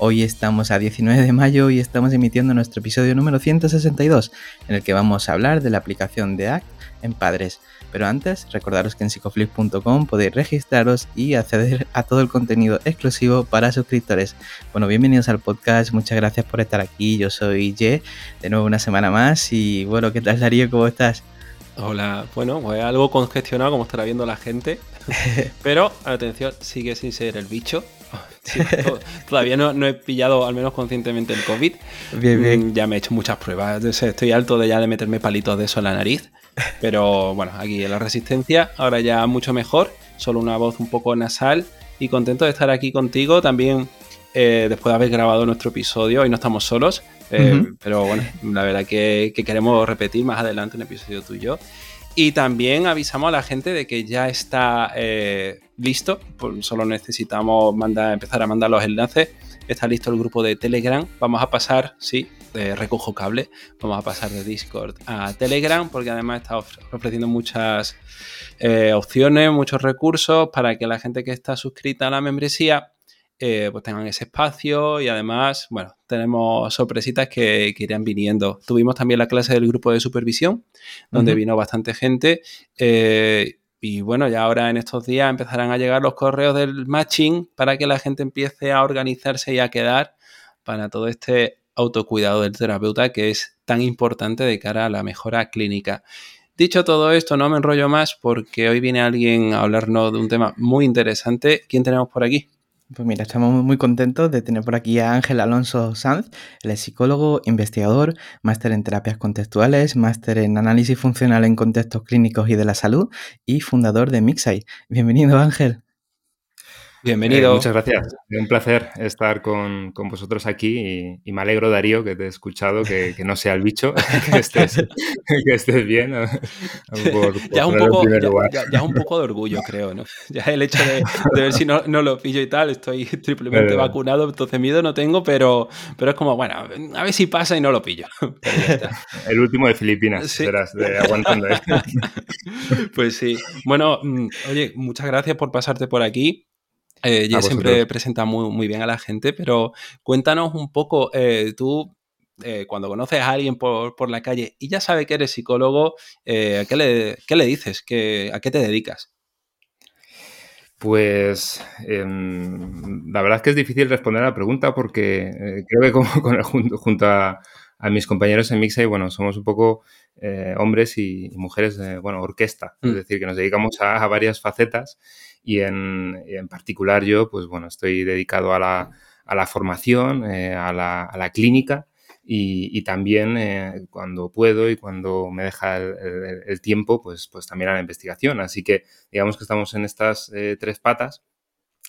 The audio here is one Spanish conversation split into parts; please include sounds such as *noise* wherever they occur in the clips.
Hoy estamos a 19 de mayo y estamos emitiendo nuestro episodio número 162, en el que vamos a hablar de la aplicación de ACT en padres. Pero antes, recordaros que en psicoflip.com podéis registraros y acceder a todo el contenido exclusivo para suscriptores. Bueno, bienvenidos al podcast, muchas gracias por estar aquí. Yo soy Ye, de nuevo una semana más. Y bueno, ¿qué tal Darío? ¿Cómo estás? Hola, bueno, pues algo congestionado como estará viendo la gente, *laughs* pero atención, sigue sin ser el bicho. *laughs* todavía no, he pillado, al menos conscientemente, el COVID. Bien, bien. Mm, ya me he hecho muchas pruebas. Estoy alto de ya de meterme palitos de eso en la nariz. Pero bueno, aquí en la resistencia, ahora ya mucho mejor, solo una voz un poco nasal y contento de estar aquí contigo también eh, después de haber grabado nuestro episodio. Hoy no estamos solos, eh, pero bueno, la verdad que, queremos repetir más adelante un episodio tuyo. Y también avisamos a la gente de que ya está eh, listo, pues solo necesitamos empezar a mandar los enlaces. Está listo el grupo de Telegram. Vamos a pasar, sí, de recojo cable. Vamos a pasar de Discord a Telegram porque además está ofreciendo muchas eh, opciones, muchos recursos para que la gente que está suscrita a la membresía eh, pues tengan ese espacio y además, bueno, tenemos sorpresitas que, irán viniendo. Tuvimos también la clase del grupo de supervisión, donde vino bastante gente. Eh, y bueno, ya ahora en estos días empezarán a llegar los correos del matching para que la gente empiece a organizarse y a quedar para todo este autocuidado del terapeuta que es tan importante de cara a la mejora clínica. Dicho todo esto, no me enrollo más porque hoy viene alguien a hablarnos de un tema muy interesante. ¿Quién tenemos por aquí? Pues mira, estamos muy contentos de tener por aquí a Ángel Alonso Sanz, el psicólogo, investigador, máster en terapias contextuales, máster en análisis funcional en contextos clínicos y de la salud y fundador de Mixai. Bienvenido Ángel. Bienvenido. Eh, muchas gracias. Un placer estar con, vosotros aquí y, me alegro, Darío, que te he escuchado, que, no sea el bicho, *laughs* que estés, bien. ya, un poco, ya, un poco de orgullo, creo, ¿no? *laughs* Ya el hecho de, ver si no, lo pillo y tal, estoy *laughs* triplemente vacunado, entonces miedo no tengo, pero, pero es como, bueno, a ver si pasa y no lo pillo. El último de Filipinas, serás, de aguantando. Pues sí. Bueno, mm, oye, muchas gracias por pasarte por aquí. Eh, ya siempre presenta muy, muy, bien a la gente, pero cuéntanos un poco, eh, tú eh, cuando conoces a alguien por, la calle y ya sabe que eres psicólogo, ¿qué le, qué, le, dices? ¿A qué te dedicas? Pues em, la verdad es que es difícil responder a la pregunta porque creo que como, *laughs* junto, a, mis compañeros en Mixay, bueno, somos un poco hombres y, mujeres, bueno, orquesta, es mm. decir, que nos dedicamos a varias facetas y en, en, particular yo, pues bueno, estoy dedicado a la, a la formación, eh, a, la, a, la, clínica y, y también eh, cuando puedo y cuando me deja el, el, tiempo, pues, pues también a la investigación. Así que digamos que estamos en estas eh, tres patas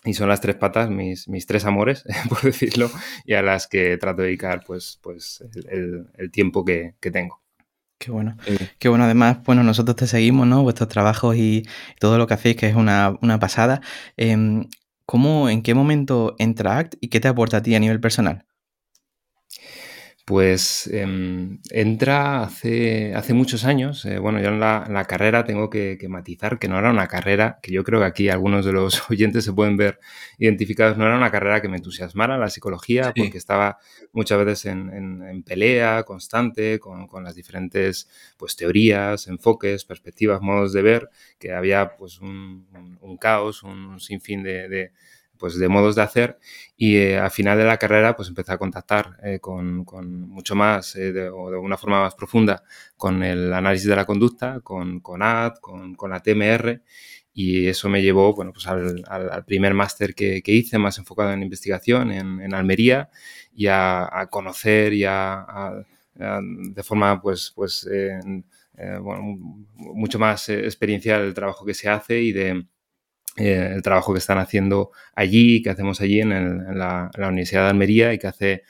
y son las tres patas mis, mis tres amores, *laughs* por decirlo, y a las que trato de dedicar pues, pues el, el tiempo que, que tengo. Qué bueno. Qué bueno, además, bueno, nosotros te seguimos, ¿no? Vuestros trabajos y todo lo que hacéis, que es una, pasada. Em, ¿Cómo, en qué momento entra ACT y qué te aporta a ti a nivel personal? Pues em, entra hace, hace muchos años. Eh, bueno, yo en la, carrera tengo que, matizar que no era una carrera, que yo creo que aquí algunos de los *laughs* oyentes se pueden ver identificados, no era una carrera que me entusiasmara la psicología, porque estaba muchas veces en, pelea constante con, las diferentes pues, teorías, enfoques, perspectivas, modos de ver, que había pues un, caos, un sinfín de pues, de modos de hacer y eh, al final de la carrera pues empecé a contactar eh, con, mucho más eh, o de una forma más profunda con el análisis de la conducta, con, con AD, con, la TMR y eso me llevó bueno, pues al, primer máster que, hice más enfocado en investigación en, Almería y a, conocer y a, de forma pues, pues mucho más experiencial el trabajo que se hace y de eh, el trabajo que están haciendo allí, que hacemos allí en, la, Universidad de Almería y que hace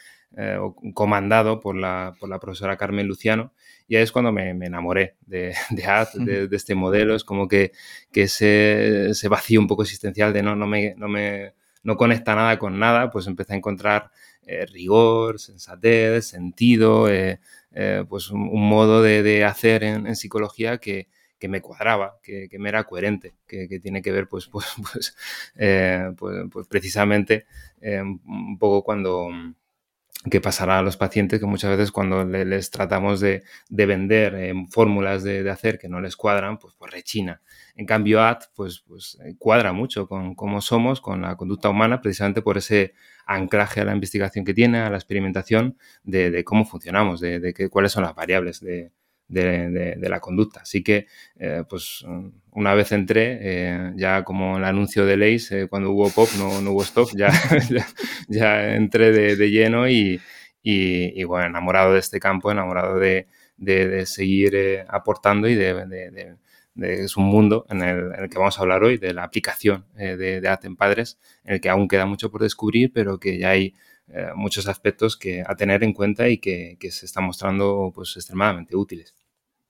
comandado por la, por la, profesora Carmen Luciano. Y ahí es cuando me, enamoré de, *laughs* de de, este modelo. Es como que, que ese, ese, vacío un poco existencial de no, no, me, no, me, no conecta nada con nada, pues empecé a encontrar rigor, sensatez, sentido, pues un, modo de, hacer en psicología que, que me cuadraba, que, me era coherente, que, tiene que ver pues, pues, *laughs* pues, eh, pues, pues, precisamente eh, un poco cuando que pasará a los pacientes que muchas veces cuando les tratamos de, vender eh, fórmulas de, hacer que no les cuadran, pues, pues rechina. En cambio, AD pues, pues cuadra mucho con cómo somos, con la conducta humana, precisamente por ese anclaje a la investigación que tiene, a la experimentación de, cómo funcionamos, de, de cuáles son las variables de, de, la conducta. Así que, eh, pues, una vez entré, eh, ya como el anuncio de Leis, eh, cuando hubo pop, no, hubo stop, *laughs* ya, ya, entré de, lleno y, y, bueno, enamorado de este campo, enamorado de, seguir aportando y de, es un mundo en el, que vamos a hablar hoy, de la aplicación de, de Padres, en el que aún queda mucho por descubrir, pero que ya hay muchos aspectos que a tener en cuenta y que, que se están mostrando pues, extremadamente útiles.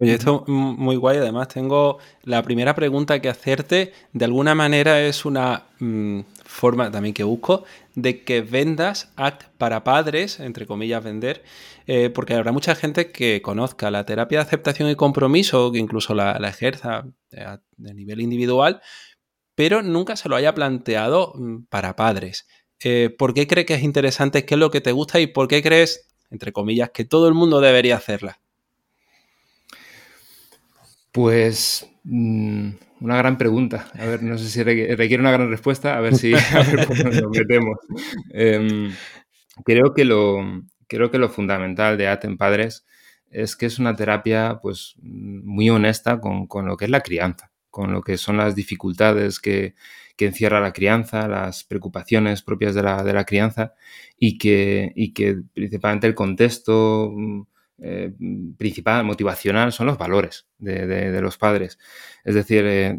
Oye, esto es muy guay. Además, tengo la primera pregunta que hacerte. De alguna manera es una mm, forma también que busco de que vendas ACT para padres, entre comillas, vender, eh, porque habrá mucha gente que conozca la terapia de aceptación y compromiso, que incluso la, ejerza a, nivel individual, pero nunca se lo haya planteado mm, para padres. Eh, ¿Por qué crees que es interesante? ¿Qué es lo que te gusta? ¿Y por qué crees, entre comillas, que todo el mundo debería hacerla? Pues mm, una gran pregunta. A ver, no sé si requiere una gran respuesta, a ver si *laughs* nos metemos. Em, creo, que lo, creo que lo fundamental de ATEN Padres es que es una terapia pues, muy honesta con, lo que es la crianza, con lo que son las dificultades que, encierra la crianza, las preocupaciones propias de la, de la crianza y que, y que principalmente el contexto mm, eh, principal, motivacional, son los valores de, los padres. Es decir, eh,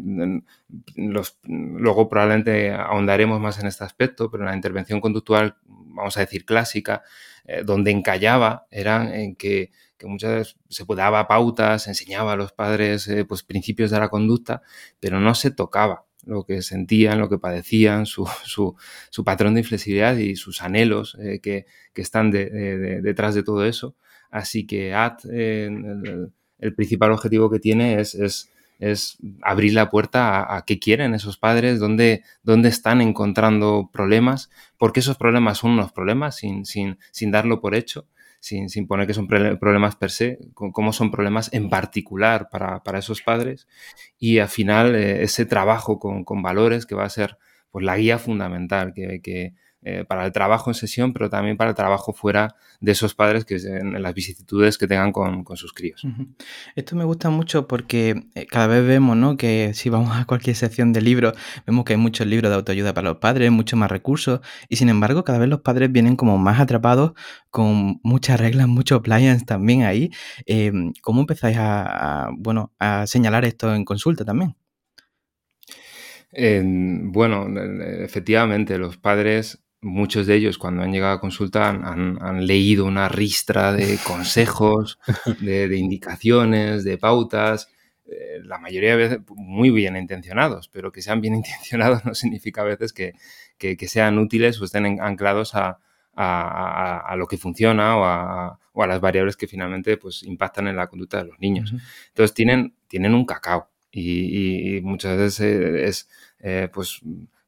los, luego probablemente ahondaremos más en este aspecto, pero la intervención conductual, vamos a decir clásica, eh, donde encallaba era en que, muchas veces se daba pautas, enseñaba a los padres pues, principios de la conducta, pero no se tocaba lo que sentían, lo que padecían, su, *laughs* patrón de inflexibilidad y sus anhelos que, están detrás de todo eso. Así que AD, eh, el, principal objetivo que tiene es, es, abrir la puerta a, qué quieren esos padres, dónde, dónde, están encontrando problemas, porque esos problemas son unos problemas sin, sin, sin darlo por hecho. Sin, sin, poner que son problemas per se, cómo son problemas en particular para, para esos padres y al final eh, ese trabajo con, con, valores que va a ser pues, la guía fundamental que, que, eh, para el trabajo en sesión, pero también para el trabajo fuera de esos padres que en, las vicisitudes que tengan con, sus críos. Esto me gusta mucho porque eh, cada vez vemos ¿no? que si vamos a cualquier sección de libros, vemos que hay muchos libros de autoayuda para los padres, muchos más recursos, y sin embargo cada vez los padres vienen como más atrapados con muchas reglas, muchos appliance también ahí. Em, ¿Cómo empezáis a, bueno, a señalar esto en consulta también? bueno, efectivamente, los padres muchos de ellos cuando han llegado a consulta han, leído una ristra de *laughs* consejos, de, indicaciones, de pautas, eh, la mayoría de veces muy bien intencionados, pero que sean bien *laughs* intencionados no significa a veces que, sean útiles o estén anclados a, lo que funciona o a, las variables que finalmente pues, impactan en la conducta de los niños. Entonces tienen, tienen un cacao y, muchas veces eh, es eh, pues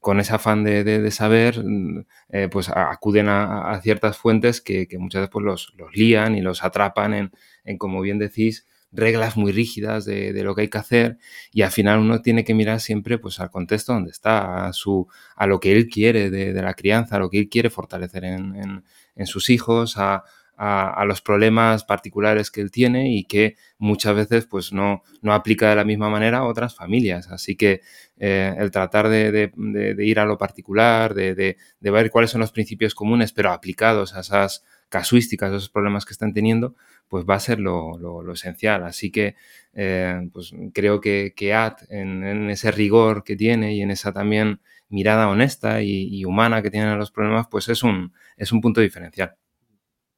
con ese afán de, saber, mm, eh, pues acuden a, ciertas fuentes que, muchas veces pues, los, los, lían y los atrapan en, como bien decís, reglas muy rígidas de, lo que hay que hacer. Y al final uno tiene que mirar siempre pues al contexto donde está, a, su, a lo que él quiere de, la crianza, a lo que él quiere fortalecer en, en sus hijos, a, a, los problemas particulares que él tiene y que muchas veces pues no, no aplica de la misma manera a otras familias. Así que eh, el tratar de, ir a lo particular, de, ver cuáles son los principios comunes, pero aplicados a esas casuísticas, a esos problemas que están teniendo, pues va a ser lo, esencial. Así que eh, pues creo que, que AD, en, ese rigor que tiene y en esa también mirada honesta y, y humana que tiene a los problemas, pues es un, es un punto diferencial.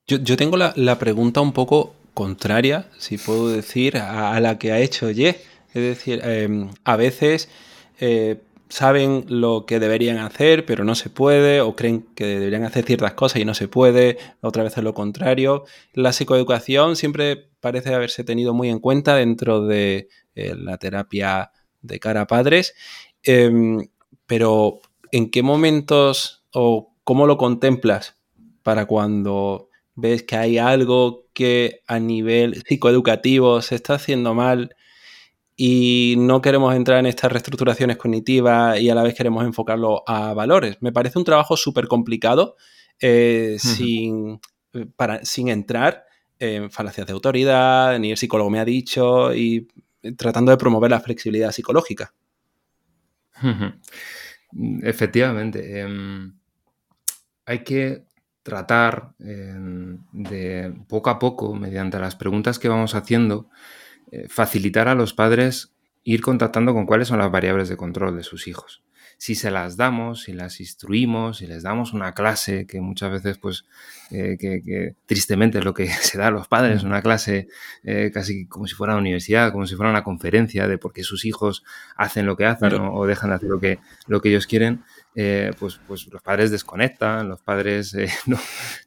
Yo, tengo la, pregunta un poco contraria, si puedo decir, a, la que ha hecho Ye. Es decir, em, a veces eh, saben lo que deberían hacer, pero no se puede, o creen que deberían hacer ciertas cosas y no se puede, otra vez es lo contrario. La psicoeducación siempre parece haberse tenido muy en cuenta dentro de eh, la terapia de cara a padres, em, pero ¿en qué momentos o cómo lo contemplas para cuando ves que hay algo que a nivel psicoeducativo se está haciendo mal y no queremos entrar en estas reestructuraciones cognitivas y a la vez queremos enfocarlo a valores. Me parece un trabajo súper complicado eh, sin, para, sin entrar en falacias de autoridad, ni el psicólogo me ha dicho, y tratando de promover la flexibilidad psicológica. Efectivamente. Em, hay que tratar de poco a poco, mediante las preguntas que vamos haciendo, eh, facilitar a los padres ir contactando con cuáles son las variables de control de sus hijos. Si se las damos, si las instruimos, si les damos una clase, que muchas veces, pues, eh, que, tristemente es lo que *laughs* se da a los padres, una clase eh, casi como si fuera una universidad, como si fuera una conferencia de por qué sus hijos hacen lo que hacen o, dejan de hacer lo que, lo que ellos quieren, pues, pues los padres desconectan, los padres *laughs* no,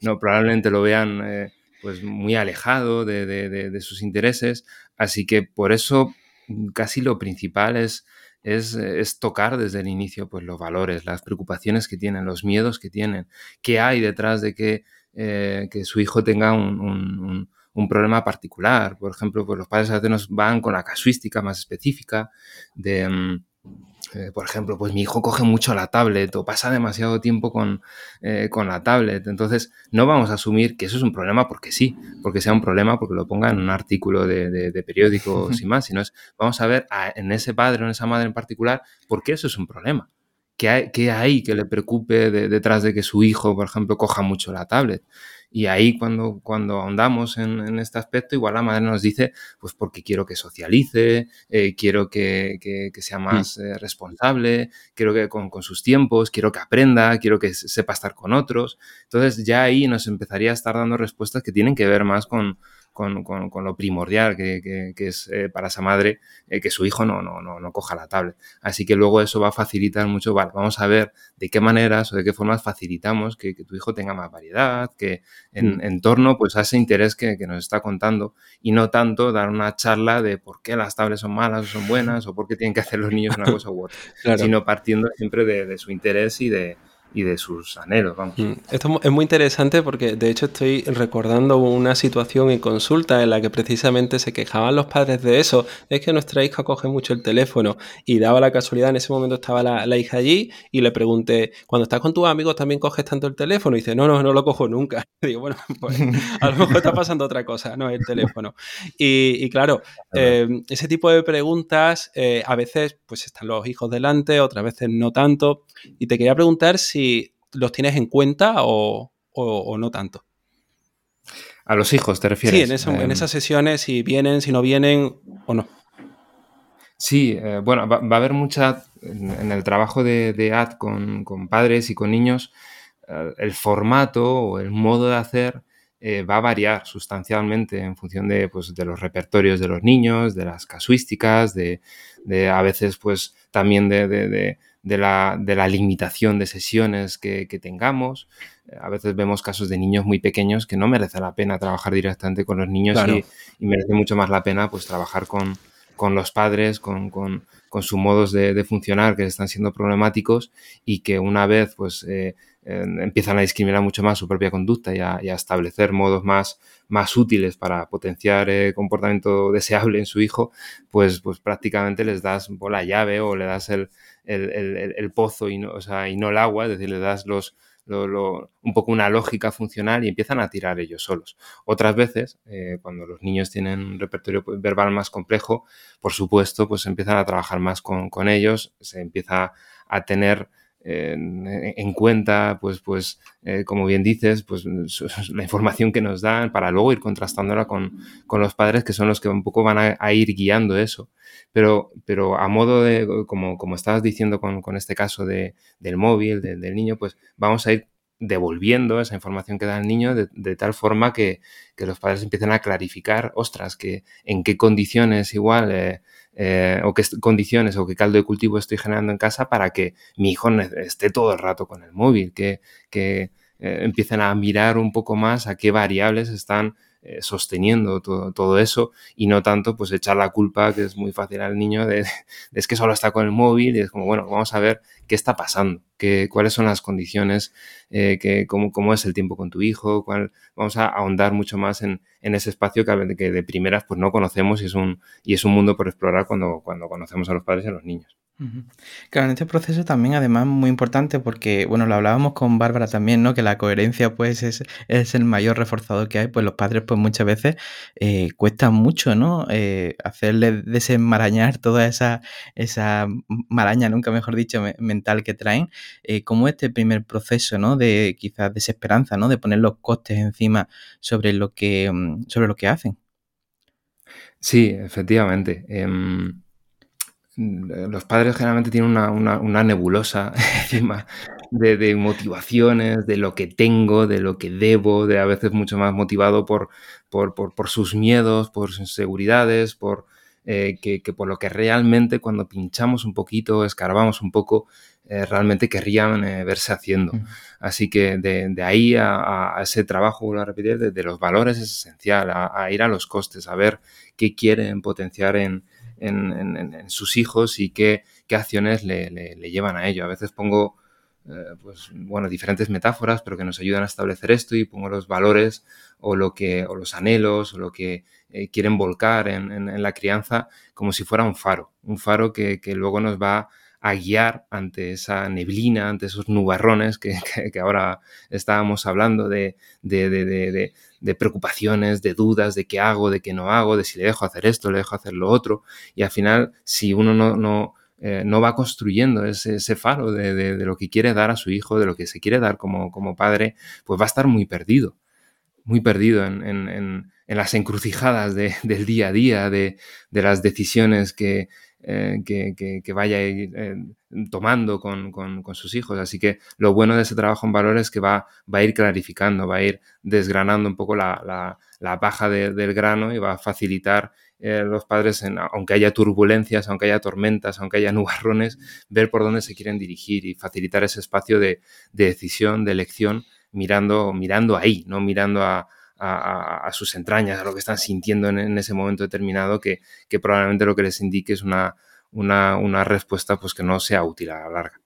no, probablemente lo vean pues muy alejado de, sus intereses. Así que por eso mm, casi lo principal es, es, tocar desde el inicio pues, los valores, las preocupaciones que tienen, los miedos que tienen, qué hay detrás de que, eh, que su hijo tenga un, problema particular. Por ejemplo, pues los padres a veces nos van con la casuística más específica de... Eh, por ejemplo, pues mi hijo coge mucho la tablet o pasa demasiado tiempo con, eh, la tablet. Entonces, no vamos a asumir que eso es un problema porque sí, porque sea un problema porque lo ponga en un artículo de, de, periódico sin *laughs* más, sino es, vamos a ver en ese padre o en esa madre en particular por qué eso es un problema. ¿Qué hay, hay que le preocupe detrás de que su hijo, por ejemplo, coja mucho la tablet? Y ahí cuando, cuando ahondamos en, este aspecto, igual la madre nos dice, pues porque quiero que socialice, eh, quiero que, sea mm. más eh, responsable, quiero que con, con, sus tiempos, quiero que aprenda, quiero que sepa estar con otros. Entonces ya ahí nos empezaría a estar dando respuestas que tienen que ver más con, con, lo primordial que, es eh, para esa madre eh, que su hijo no, no, no, coja la tablet. Así que luego eso va a facilitar mucho, vamos a ver de qué maneras o de qué formas facilitamos que, tu hijo tenga más variedad, que en, mm. torno pues, a ese interés que, nos está contando y no tanto dar una charla de por qué las tablets son malas o son buenas o por qué tienen que hacer los niños una *laughs* cosa u otra, sino partiendo siempre de su interés y de, y de sus anhelos. Vamos. Mm, esto es muy interesante porque de hecho estoy recordando una situación en consulta en la que precisamente se quejaban los padres de eso. Es que nuestra hija coge mucho el teléfono y daba la casualidad, en ese momento estaba la, hija allí y le pregunté, cuando estás con tus amigos también coges tanto el teléfono y dice, no, no, no lo cojo nunca. *laughs* digo, bueno, pues a lo mejor está pasando otra cosa, no el teléfono. Y, claro, eh, ese tipo de preguntas eh, a veces pues están los hijos delante, otras veces no tanto. Y te quería preguntar si si los tienes en cuenta o, no tanto. A los hijos, ¿te refieres? Sí, en, em, esas sesiones, si vienen, si no vienen o no. Sí, eh, bueno, va, a haber mucha, en, el trabajo de, de AD con, padres y con niños, eh, el formato o el modo de hacer eh, va a variar sustancialmente en función de, pues, de, los repertorios de los niños, de las casuísticas, de, a veces pues también de, de la, limitación de sesiones que, tengamos. A veces vemos casos de niños muy pequeños que no merece la pena trabajar directamente con los niños y, merece mucho más la pena pues trabajar con, los padres, con, sus modos de, funcionar que están siendo problemáticos y que una vez pues eh, empiezan a discriminar mucho más su propia conducta y a, establecer modos más, más útiles para potenciar el comportamiento deseable en su hijo, pues, pues prácticamente les das la llave o le das el, el, pozo y no, o sea, y no el agua, es decir, le das los, un poco una lógica funcional y empiezan a tirar ellos solos. Otras veces, eh, cuando los niños tienen un repertorio verbal más complejo, por supuesto, pues empiezan a trabajar más con ellos, se empieza a tener en, cuenta, pues, pues eh, como bien dices, pues *laughs* la información que nos dan para luego ir contrastándola con, con los padres que son los que un poco van a, ir guiando eso. Pero, pero a modo de, como, como estabas diciendo con, con este caso de, del móvil, del niño, pues vamos a ir devolviendo esa información que da el niño de, tal forma que, los padres empiecen a clarificar, ostras, que en qué condiciones igual, eh, eh, o qué condiciones o qué caldo de cultivo estoy generando en casa para que mi hijo esté todo el rato con el móvil, que, que empiecen a mirar un poco más a qué variables están eh, sosteniendo todo, eso y no tanto pues echar la culpa, que es muy fácil al niño, de, *laughs* es que solo está con el móvil y es como, bueno, vamos a ver qué está pasando, qué, cuáles son las condiciones, eh, que, cómo, cómo, es el tiempo con tu hijo, cuál, vamos a ahondar mucho más en, en ese espacio que, que, de primeras pues no conocemos y es un, y es un mundo por explorar cuando, cuando conocemos a los padres y a los niños. Claro, en este proceso también además muy importante porque, bueno, lo hablábamos con Bárbara también, ¿no? Que la coherencia pues es, es el mayor reforzador que hay, pues los padres pues muchas veces eh, cuesta mucho, ¿no? Eh, hacerle desenmarañar toda esa, esa maraña, nunca mejor dicho, mental que traen, eh, como este primer proceso, ¿no? De quizás desesperanza, ¿no? De poner los costes encima sobre lo que, mm, sobre lo que hacen. Sí, efectivamente. Em, los padres generalmente tienen una, nebulosa *laughs* encima de, motivaciones, de lo que tengo, de lo que debo, de a veces mucho más motivado por, por, sus miedos, por sus inseguridades, por, eh, que, por lo que realmente cuando pinchamos un poquito, escarbamos un poco, eh, realmente querrían eh, verse haciendo. Así que de, ahí a, ese trabajo, vuelvo a repetir, de, los valores es esencial, a, ir a los costes, a ver qué quieren potenciar en, en, sus hijos y qué, acciones le, le, llevan a ello. A veces pongo eh, pues, bueno, diferentes metáforas, pero que nos ayudan a establecer esto y pongo los valores o, lo que, o los anhelos o lo que eh, quieren volcar en, la crianza como si fuera un faro, un faro que, que luego nos va a guiar ante esa neblina, ante esos nubarrones que, *laughs* ahora estábamos hablando de, de, de, de, preocupaciones, de dudas, de qué hago, de qué no hago, de si le dejo hacer esto, le dejo hacer lo otro. Y al final, si uno no, no, eh, no va construyendo ese, faro de, lo que quiere dar a su hijo, de lo que se quiere dar como, como padre, pues va a estar muy perdido, muy perdido en, en, en, en las encrucijadas del día a día, de, las decisiones que, eh, que, vaya eh, tomando con, sus hijos. Así que lo bueno de ese trabajo en valores es que va, va a ir clarificando, va a ir desgranando un poco la, la, paja del grano y va a facilitar eh, los padres, en, aunque haya turbulencias, aunque haya tormentas, aunque haya *laughs* nubarrones, ver por dónde se quieren dirigir y facilitar ese espacio de, decisión, de elección, mirando, mirando ahí, no mirando a, a, sus entrañas, a lo que están sintiendo en, ese momento determinado, que, probablemente lo que les indique es una, una, respuesta pues, que no sea útil a la larga.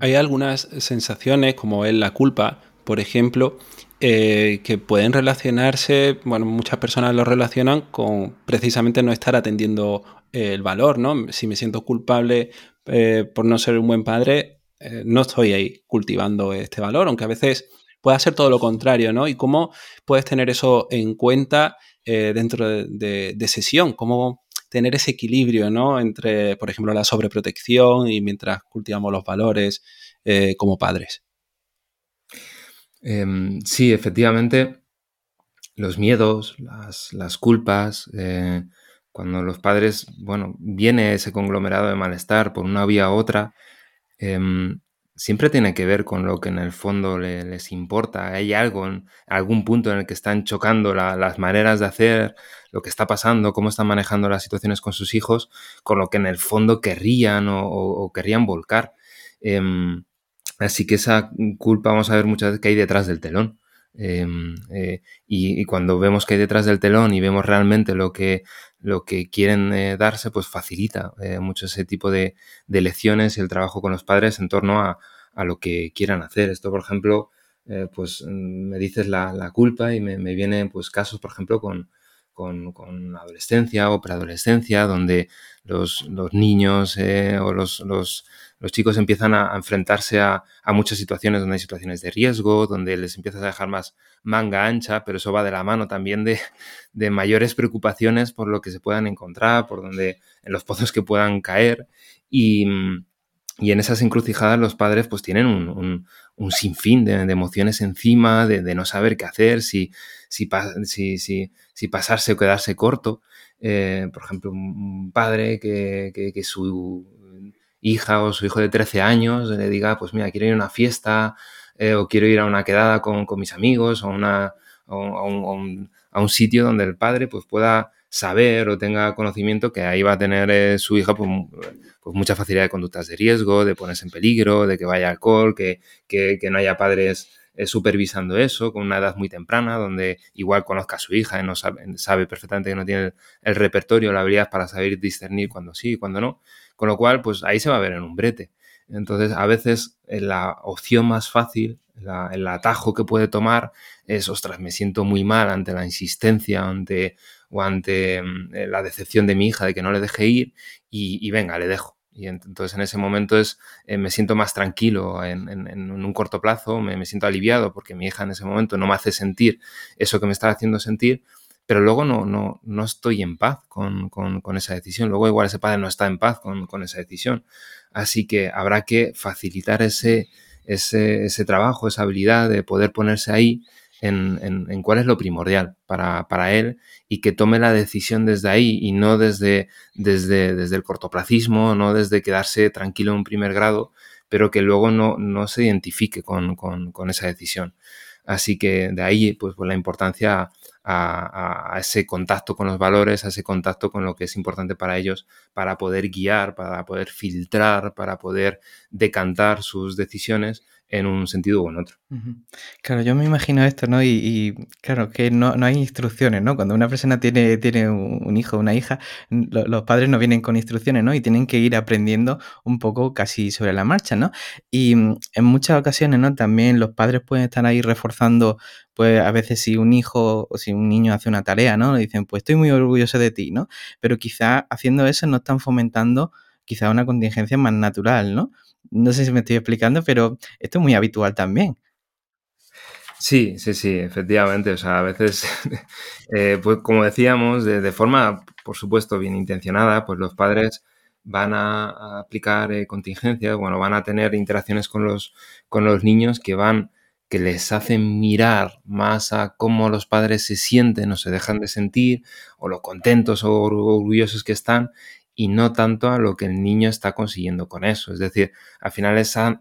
Hay algunas sensaciones, como es la culpa, por ejemplo, eh, que pueden relacionarse, bueno, muchas personas lo relacionan con precisamente no estar atendiendo el valor, ¿no? Si me siento culpable eh, por no ser un buen padre, eh, no estoy ahí cultivando este valor, aunque a veces puede ser todo lo contrario, ¿no? Y cómo puedes tener eso en cuenta eh, dentro de, sesión, cómo tener ese equilibrio, ¿no? Entre, por ejemplo, la sobreprotección y mientras cultivamos los valores eh, como padres. Em, sí, efectivamente, los miedos, las, culpas, eh, cuando los padres, bueno, viene ese conglomerado de malestar por una vía u otra, em, siempre tiene que ver con lo que en el fondo les importa. Hay algo, en algún punto en el que están chocando las maneras de hacer, lo que está pasando, cómo están manejando las situaciones con sus hijos, con lo que en el fondo querrían o, querrían volcar. Em, así que esa culpa vamos a ver muchas veces que hay detrás del telón. Em, eh, y, cuando vemos que hay detrás del telón y vemos realmente lo que, lo que quieren eh, darse, pues facilita eh, mucho ese tipo de, de, lecciones y el trabajo con los padres en torno a, a lo que quieran hacer. Esto, por ejemplo, pues mm, me dices la, la culpa y me, me, vienen pues casos, por ejemplo, con, con, adolescencia o preadolescencia, donde los, niños o los, chicos empiezan a, enfrentarse a, muchas situaciones donde hay situaciones de riesgo, donde les empiezas a dejar más manga ancha, pero eso va de la mano también de, mayores preocupaciones por lo que se puedan encontrar, por donde, en los pozos que puedan caer. Y, en esas encrucijadas los padres pues tienen un, sinfín de, emociones encima, de, no saber qué hacer, si, si, si, pasarse o quedarse corto. Eh, por ejemplo, un padre que, que su hija o su hijo de 13 años le diga, pues mira, quiero ir a una fiesta eh, o quiero ir a una quedada con, mis amigos o, una, a, un, a, un, sitio donde el padre pues, pueda saber o tenga conocimiento que ahí va a tener eh, su hija pues, pues, mucha facilidad de conductas de riesgo, de ponerse en peligro, de que vaya alcohol, que, que, no haya padres eh, supervisando eso con una edad muy temprana, donde igual conozca a su hija y no sabe, perfectamente que no tiene el, repertorio, la habilidad para saber discernir cuando sí y cuando no. Con lo cual, pues ahí se va a ver en un brete. Entonces, a veces eh, la opción más fácil, el atajo que puede tomar es, ostras, me siento muy mal ante la insistencia ante, ante mm, eh, la decepción de mi hija de que no le deje ir y venga, le dejo. Y entonces en ese momento es, eh, me siento más tranquilo en, un corto plazo, me, siento aliviado porque mi hija en ese momento no me hace sentir eso que me está haciendo sentir, pero luego no, no, no estoy en paz con, esa decisión. Luego igual ese padre no está en paz con, esa decisión. Así que habrá que facilitar ese, ese trabajo, esa habilidad de poder ponerse ahí en, cuál es lo primordial para, él y que tome la decisión desde ahí y no desde, desde, desde el cortoplacismo, no desde quedarse tranquilo en un primer grado, pero que luego no, no se identifique con, esa decisión. Así que de ahí pues, pues la importancia a, ese contacto con los valores, a ese contacto con lo que es importante para ellos, para poder guiar, para poder filtrar, para poder decantar sus decisiones en un sentido o en otro. Claro, yo me imagino esto, ¿no? Y, claro, que no, hay instrucciones, ¿no? Cuando una persona tiene, tiene un hijo una hija, los padres no vienen con instrucciones, ¿no? Y tienen que ir aprendiendo un poco casi sobre la marcha, ¿no? Y mm, en muchas ocasiones, ¿no? También los padres pueden estar ahí reforzando, pues a veces si un hijo o si un niño hace una tarea, ¿no? Le dicen, pues estoy muy orgulloso de ti, ¿no? Pero quizá haciendo eso no están fomentando quizá una contingencia más natural, ¿no? No sé si me estoy explicando, pero esto es muy habitual también. Sí, sí, sí, efectivamente. O sea, a veces, *laughs* eh, pues como decíamos, de, forma, por supuesto, bien intencionada, pues los padres van a, aplicar eh, contingencias, bueno, van a tener interacciones con los, con los niños que van, que les hacen mirar más a cómo los padres se sienten o se dejan de sentir, o lo contentos o orgullosos que están, y no tanto a lo que el niño está consiguiendo con eso. Es decir, al final están,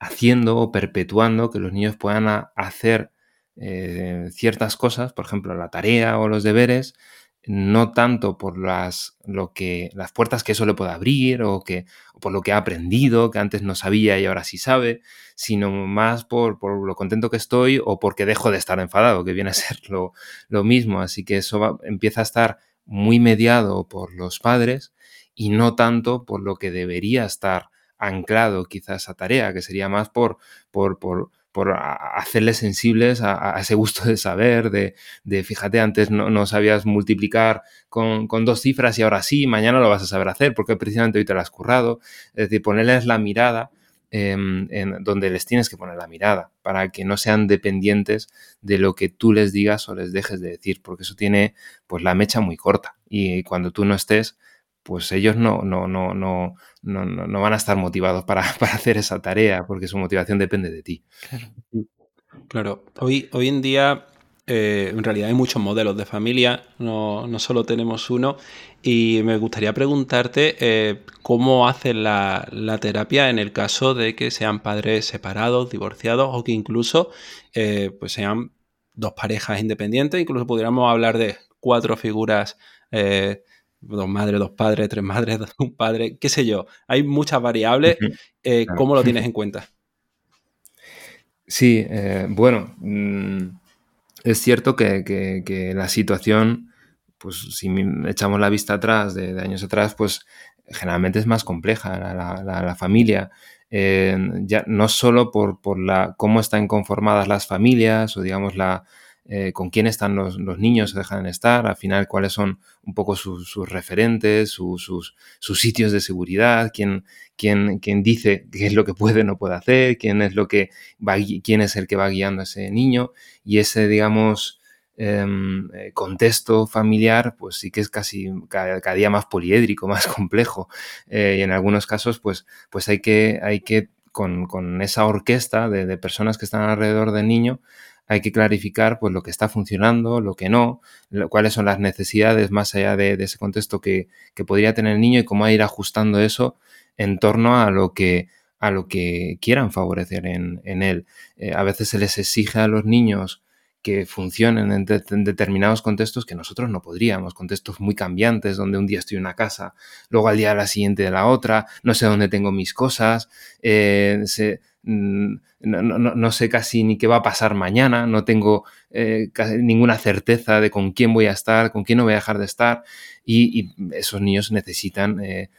haciendo o perpetuando que los niños puedan hacer eh, ciertas cosas, por ejemplo, la tarea o los deberes, no tanto por las, lo que, las puertas que eso le pueda abrir o, que, por lo que ha aprendido, que antes no sabía y ahora sí sabe, sino más por, lo contento que estoy o porque dejo de estar enfadado, que viene a ser *laughs* lo, mismo. Así que eso empieza a estar muy mediado por los padres y no tanto por lo que debería estar anclado quizás a tarea, que sería más por, por, por, por hacerles sensibles a, ese gusto de saber, de, de fíjate, antes no, no sabías multiplicar con, con, dos cifras y ahora sí, mañana lo vas a saber hacer porque precisamente hoy te lo has currado. Es decir, ponerles la mirada Em, en, donde les tienes que poner la mirada para que no sean dependientes de lo que tú les digas o les dejes de decir, porque eso tiene pues la mecha muy corta. Y cuando tú no estés, pues ellos no, no, no, no, no, no van a estar motivados para, *laughs* para, hacer esa tarea, porque su motivación depende de ti. Claro, hoy, hoy en día eh, en realidad hay muchos modelos de familia, no, no, solo tenemos uno. Y me gustaría preguntarte eh, cómo hacen la, terapia en el caso de que sean padres separados, divorciados o que incluso eh, pues sean dos parejas independientes. Incluso pudiéramos hablar de cuatro figuras, dos madres, dos padres, tres madres, *laughs* un padre, qué sé yo. Hay muchas variables. ¿Cómo lo tienes en cuenta? Sí, bueno. Mm, es cierto que, la situación, pues si echamos la vista atrás, de, años atrás, pues generalmente es más compleja la, familia. Eh, ya, no solo por, por, la, cómo están conformadas las familias o digamos la, eh, con quién están los, niños, se dejan estar, al final cuáles son un poco sus, referentes, sus, sitios de seguridad, quién, quién, quién, dice qué es lo que puede o no puede hacer, quién es, lo que va, quién es el que va guiando a ese niño y ese, digamos, em, eh, contexto familiar, pues sí que es casi cada, día más poliédrico, *laughs* más complejo. Eh, y en algunos casos, pues, pues hay que, hay que con, esa orquesta de, de, personas que están alrededor del niño, hay que clarificar pues lo que está funcionando, lo que no, cuáles son las necesidades más allá de, ese contexto que, podría tener el niño y cómo ir ajustando eso en torno a lo que a lo que quieran favorecer en, él. Eh, a veces se les exige a los niños que funcionen en, determinados contextos que nosotros no podríamos, contextos muy cambiantes, donde un día estoy en una casa, luego al día de la siguiente de la otra, no sé dónde tengo mis cosas, eh, mm, no, sé casi ni qué va a pasar mañana, no tengo eh, ninguna certeza de con quién voy a estar, con quién no voy a dejar de estar, y, esos niños necesitan... Eh,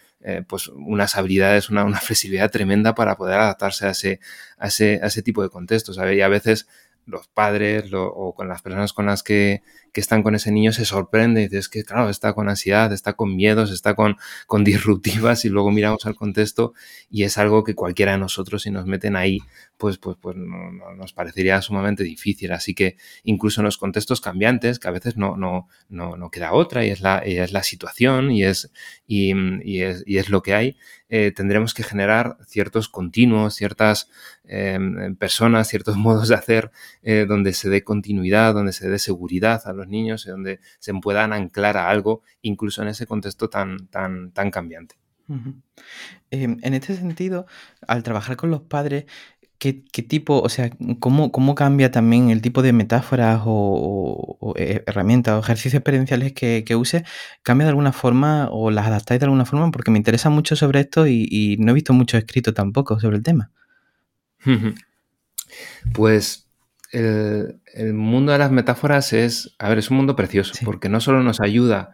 pues unas habilidades, una, flexibilidad tremenda para poder adaptarse a ese, a ese, tipo de contextos. Y a veces los padres o con las personas con las que, que, están con ese niño se sorprende y dices que, claro, está con ansiedad, está con miedos, está con, con *laughs* disruptivas y luego miramos al contexto y es algo que cualquiera de nosotros, si nos meten ahí, pues, pues, pues nos parecería sumamente difícil. Así que incluso en los contextos cambiantes, que a veces no, no, no, no queda otra y es la, es la situación y es, y, y, es, y es lo que hay, eh, tendremos que generar ciertos continuos, ciertas em, personas, ciertos *laughs* modos de hacer eh, donde se dé continuidad, donde se dé seguridad a los niños y donde se puedan anclar a algo, incluso en ese contexto tan, tan, tan cambiante. Em, en este sentido, al trabajar con los padres, ¿Qué, tipo, o sea, cómo, cómo cambia también el tipo de metáforas o, eh, herramientas o ejercicios experienciales que, que use? ¿Cambia de alguna forma o las adaptáis de alguna forma? Porque me interesa mucho sobre esto y, no he visto mucho escrito tampoco sobre el tema. *laughs* Pues el, mundo de las metáforas es, a ver, es un mundo precioso, porque no solo nos ayuda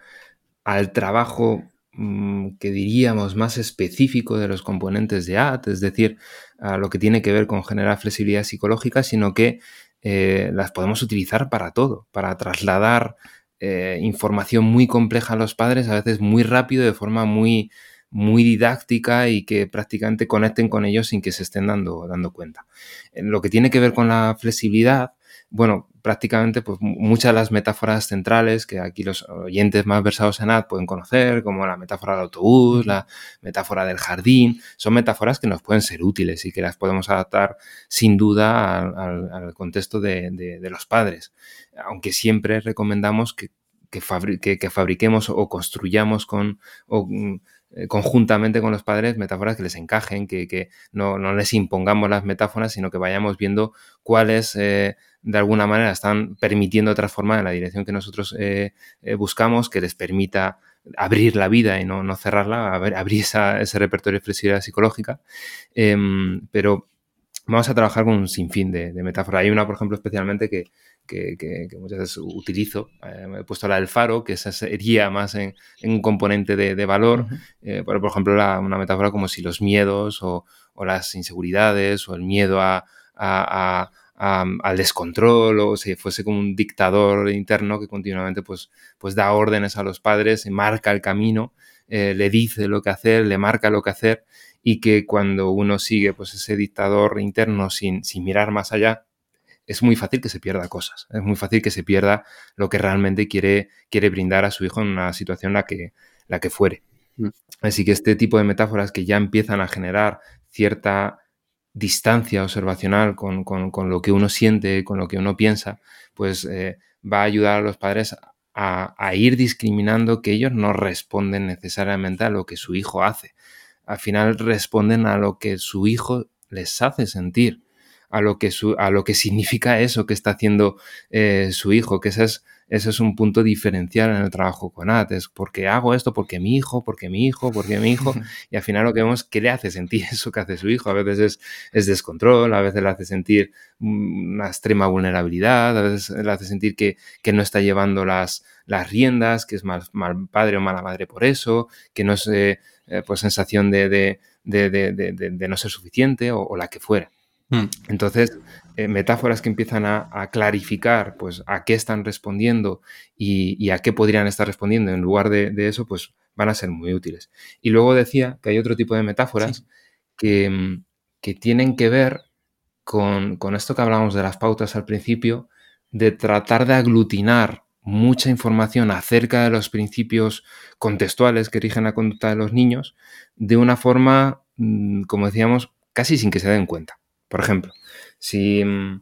al trabajo Mm, que diríamos más específico de los componentes de AT, es decir, a lo que tiene que ver con generar flexibilidad psicológica, sino que eh, las podemos utilizar para todo, para trasladar eh, información muy compleja a los padres, a veces muy rápido, de forma muy, muy didáctica y que prácticamente conecten con ellos sin que se estén dando, dando cuenta. En lo que tiene que ver con la flexibilidad, bueno, prácticamente pues, muchas de las metáforas centrales que aquí los oyentes más versados en AD pueden conocer, como la metáfora del autobús, la metáfora del jardín, son metáforas que nos pueden ser útiles y que las podemos adaptar sin duda al, contexto de, los padres, aunque siempre recomendamos que, que, fabriquemos o construyamos con... Mm, eh, conjuntamente con los padres metáforas que les encajen, que, no, les impongamos las metáforas, sino que vayamos viendo cuáles eh, de alguna manera están permitiendo transformar en la dirección que nosotros eh, buscamos, que les permita abrir la vida y no, no cerrarla, abrir ese repertorio de flexibilidad psicológica. Em, pero vamos a trabajar con un sinfín de, de metáforas. Hay una, por ejemplo, especialmente que, que, muchas veces utilizo. Eh, he puesto la del faro, que esa sería más en, un componente de, valor. Eh, por, ejemplo, una metáfora como si los miedos o, las inseguridades o el miedo al descontrol o si fuese como un dictador interno que continuamente pues, pues da órdenes a los padres, marca el camino, eh, le dice lo que hacer, le marca lo que hacer y que cuando uno sigue pues ese dictador interno sin, sin mirar más allá, es muy fácil que se pierda cosas, es muy fácil que se pierda lo que realmente quiere, quiere brindar a su hijo en una situación la que, la que fuere. Mm. Así que este tipo de metáforas que ya empiezan a generar cierta distancia observacional con, lo que uno siente, con lo que uno piensa, pues eh, va a ayudar a los padres a, ir discriminando que ellos no responden necesariamente a lo que su hijo hace. Al final responden a lo que su hijo les hace sentir a lo que, a lo que significa eso que está haciendo eh, su hijo, que ese es, ese es un punto diferencial en el trabajo con AT, es porque hago esto, porque mi hijo, porque mi hijo, porque mi hijo, *laughs* y al final lo que vemos es que le hace sentir *laughs* eso que hace su hijo, a veces es, es descontrol, a veces le hace sentir una extrema vulnerabilidad, a veces le hace sentir que, que no está llevando las, las riendas, que es mal, mal, padre o mala madre por eso, que no es eh, eh, pues sensación de, de, de, no ser suficiente o la que fuera. Mm. Entonces, eh, metáforas que empiezan a, clarificar pues, a qué están respondiendo y, a qué podrían estar respondiendo en lugar de, eso, pues van a ser muy útiles. Y luego decía que hay otro tipo de metáforas que, tienen que ver con, esto que hablábamos de las pautas al principio, de tratar de aglutinar mucha información acerca de los principios contextuales que rigen la conducta de los niños de una forma, mm, como decíamos, casi sin que se den cuenta. Por ejemplo, si mm,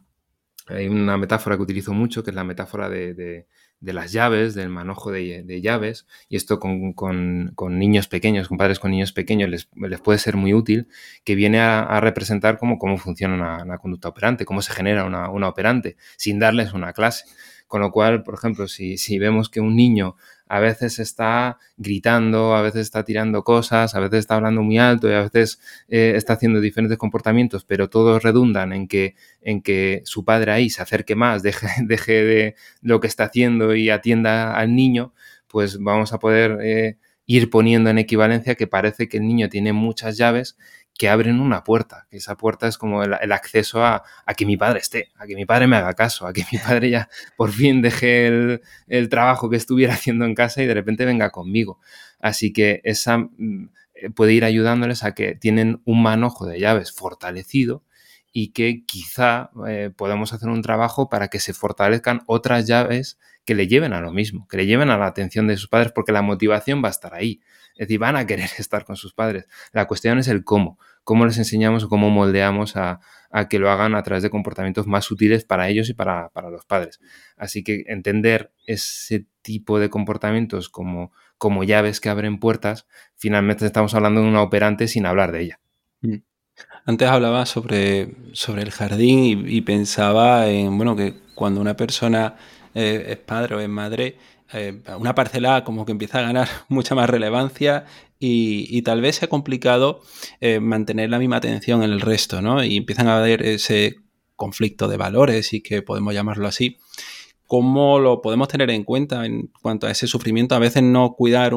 hay una metáfora que utilizo mucho, que es la metáfora de, las llaves, del manojo de, llaves, y esto con, niños pequeños, con padres con niños pequeños, les, puede ser muy útil, que viene a, representar cómo, cómo funciona una, conducta operante, cómo se genera una, una operante, sin darles una clase. Con lo cual, por ejemplo, si, vemos que un niño a veces está gritando, a veces está tirando cosas, a veces está hablando muy alto y a veces eh, está haciendo diferentes comportamientos, pero todos redundan en que, en que su padre ahí se acerque más, deje, *laughs* deje de lo que está haciendo y atienda al niño, pues vamos a poder eh, ir poniendo en equivalencia que parece que el niño tiene muchas llaves que abren una puerta, que esa puerta es como el, acceso a, que mi padre esté, a que mi padre me haga caso, a que mi *laughs* padre ya por fin deje el, trabajo que estuviera *laughs* haciendo en casa y de repente venga conmigo. Así que esa mm, puede ir ayudándoles a que tienen un manojo de llaves fortalecido y que quizá eh, podamos hacer un trabajo para que se fortalezcan otras llaves que le lleven a lo mismo, que le lleven a la atención de sus padres, porque la motivación va a estar ahí. Es decir, van a querer *laughs* estar con sus padres. La cuestión es el cómo. Cómo les enseñamos o cómo moldeamos a, que lo hagan a través de comportamientos más útiles para ellos y para, los padres. Así que entender ese tipo de comportamientos como, como llaves que abren puertas, finalmente estamos hablando de una operante sin hablar de ella. Mm. Antes hablaba sobre, sobre el jardín y, pensaba en bueno que cuando una persona eh, es padre o es madre, eh, una parcela como que empieza a ganar *laughs* mucha más relevancia y, tal vez sea complicado eh, mantener la misma atención en el resto, ¿no? Y empiezan a haber ese conflicto de valores y que podemos llamarlo así. ¿Cómo lo podemos tener en cuenta en cuanto a ese sufrimiento? A veces no cuidar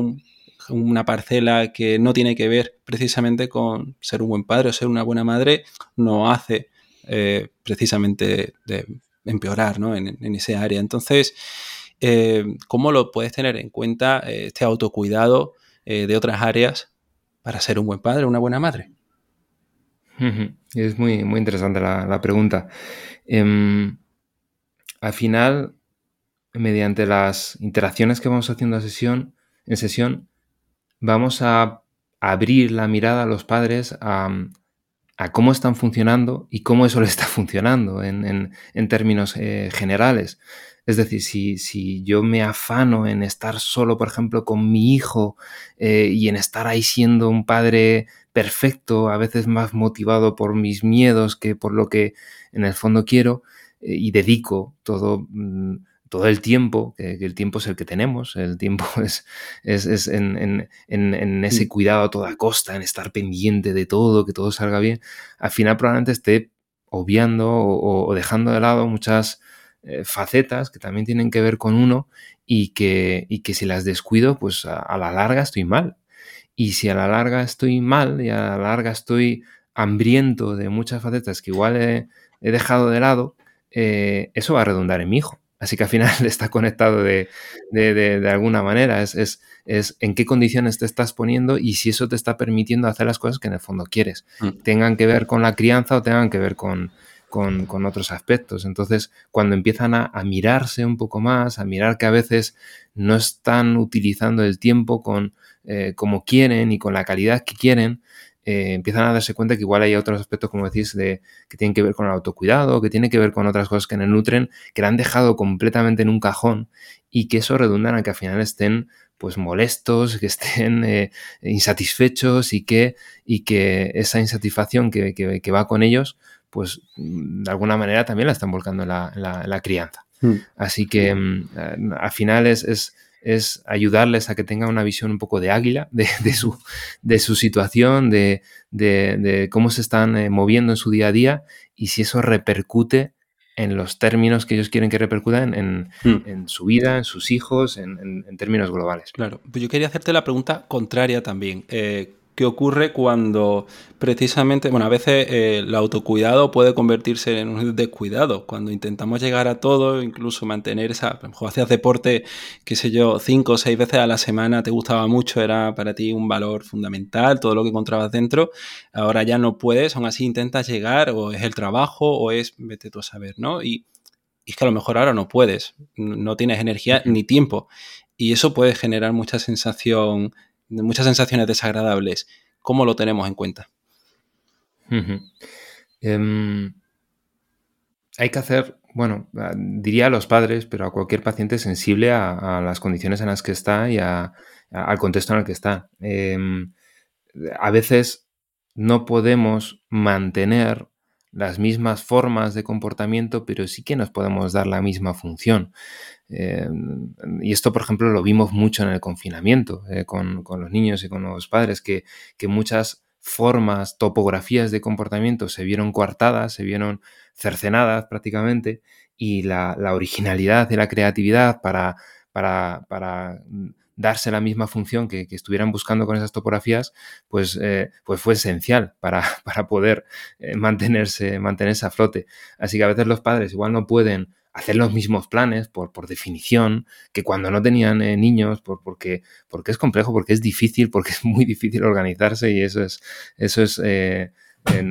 una parcela que no tiene que ver precisamente con ser un buen padre o ser una buena madre, no hace eh, precisamente empeorar ¿no? en, en, ese área. Entonces, eh, ¿cómo lo puedes tener en cuenta eh, este autocuidado eh, de otras áreas para ser un buen padre, una buena madre? Es muy, muy interesante la, pregunta. Em, al final, mediante las interacciones que vamos haciendo sesión, en sesión, vamos a abrir la mirada a los padres a, cómo están funcionando y cómo eso le está *laughs* funcionando en, términos generales. Es decir, si, yo me afano en estar solo, por ejemplo, con mi hijo eh, y en estar ahí siendo un padre perfecto, a veces más motivado por mis miedos que por lo que en el fondo quiero, eh, y dedico todo, mm, todo el tiempo, que, el tiempo es el que tenemos, el tiempo *laughs* es, es, en, ese mm. cuidado a toda costa, en estar pendiente de todo, que todo salga bien, al final probablemente esté obviando o dejando de lado muchas eh, facetas que también tienen que ver con uno y que, y que si las descuido, pues a, la larga estoy mal. Y si a la larga estoy mal y a la larga estoy hambriento de muchas facetas que igual he, dejado de lado, eh, eso va a redundar en mi hijo. Así que al final *laughs* está conectado de, alguna manera. Es, es, es, en qué condiciones te estás poniendo y si eso te está permitiendo hacer las cosas que en el fondo quieres. Mm. Tengan que ver con la crianza o tengan que ver con, con, otros aspectos. Entonces, cuando empiezan a, mirarse un poco más, a mirar que a veces no están utilizando el tiempo con, eh, como quieren y con la calidad que quieren, eh, empiezan a darse cuenta que igual hay otros aspectos, como decís, de, que tienen que ver con el autocuidado, que tienen que ver con otras cosas que le nutren, que le han dejado completamente en un cajón y que eso redunda en que al final estén pues molestos, que estén *laughs* eh, insatisfechos y que, y que esa insatisfacción que, va con ellos pues mm, de alguna manera también la están volcando en la, crianza. Hmm. Así que mm, eh, al final es, es, ayudarles a que tengan una visión un poco de águila de, su, de su, situación, de, cómo se están eh, moviendo en su día a día y si eso repercute en los términos que ellos quieren que repercutan en, hmm. su vida, en sus hijos, en, términos globales. Claro, pues yo quería hacerte la pregunta contraria también. Eh, ¿Qué ocurre cuando precisamente, bueno, a veces eh, el autocuidado puede convertirse en un descuidado, cuando intentamos llegar a todo, incluso mantener esa, a lo mejor hacías deporte, qué sé yo, cinco o seis veces a la semana, te gustaba mucho, era para ti un valor fundamental, todo lo que encontrabas dentro, ahora ya no puedes, aún así intentas llegar, o es el trabajo, o es, vete tú a saber, ¿no? Y, y es que a lo mejor ahora no puedes, no tienes energía ni tiempo. Y eso puede generar mucha sensación muchas sensaciones desagradables. ¿Cómo lo tenemos en cuenta? Em, hay que hacer bueno, diría a los padres, pero a cualquier paciente sensible a, las condiciones en las que está y al contexto en el que está. Em, a veces no podemos mantener las mismas formas de comportamiento, pero sí que nos podemos dar la misma función. Em, y esto, por ejemplo, lo vimos mucho en el confinamiento eh, con, los niños y con los padres, que, muchas formas, topografías de comportamiento se vieron coartadas, se vieron cercenadas prácticamente, y la, originalidad y la creatividad para, para darse la misma función que, estuvieran buscando con esas topografías, pues, eh, pues fue esencial *laughs* para, poder eh, mantenerse, mantenerse a flote. Así que a veces los padres igual no pueden hacer los mismos planes por, por definición que cuando no tenían eh, niños, por, porque, porque es complejo, porque es difícil, porque es muy difícil organizarse y eso es, eso es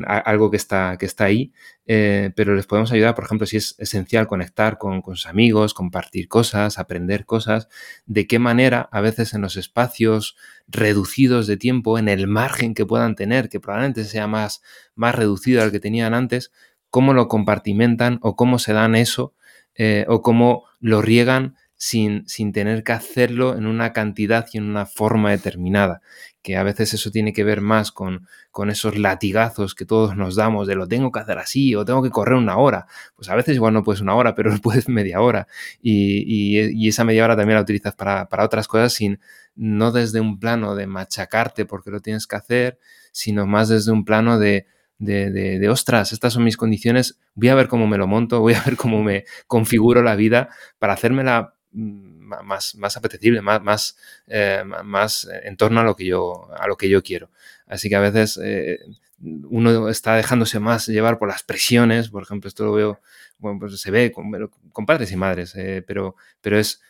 algo que está, que está ahí, eh, pero les podemos ayudar, por ejemplo, si es esencial conectar con, sus amigos, compartir cosas, aprender cosas, de qué manera a veces en los espacios reducidos de tiempo, en el margen que puedan tener, que probablemente sea más, más reducido al que tenían antes, cómo lo compartimentan o cómo se dan eso eh, o cómo lo riegan sin, sin, tener que hacerlo en una cantidad y en una forma determinada que a veces eso tiene que ver más con, con esos latigazos que todos nos damos de lo tengo que hacer así o tengo que correr una hora. Pues a veces igual no puedes una hora, pero *laughs* puedes media hora. Y, esa media hora también la utilizas para, otras cosas sin, no desde un plano de machacarte porque lo tienes que hacer, sino más desde un plano de, de, de, ostras, estas son mis condiciones, voy a ver cómo me lo monto, voy a ver cómo me configuro la vida para hacérmela más, más apetecible, más, más, eh, más en torno a lo, que yo, a lo que yo quiero. Así que a veces eh, uno está dejándose más llevar por las presiones, por ejemplo, esto lo veo, bueno, pues se ve con, con padres y madres, eh, pero, pero es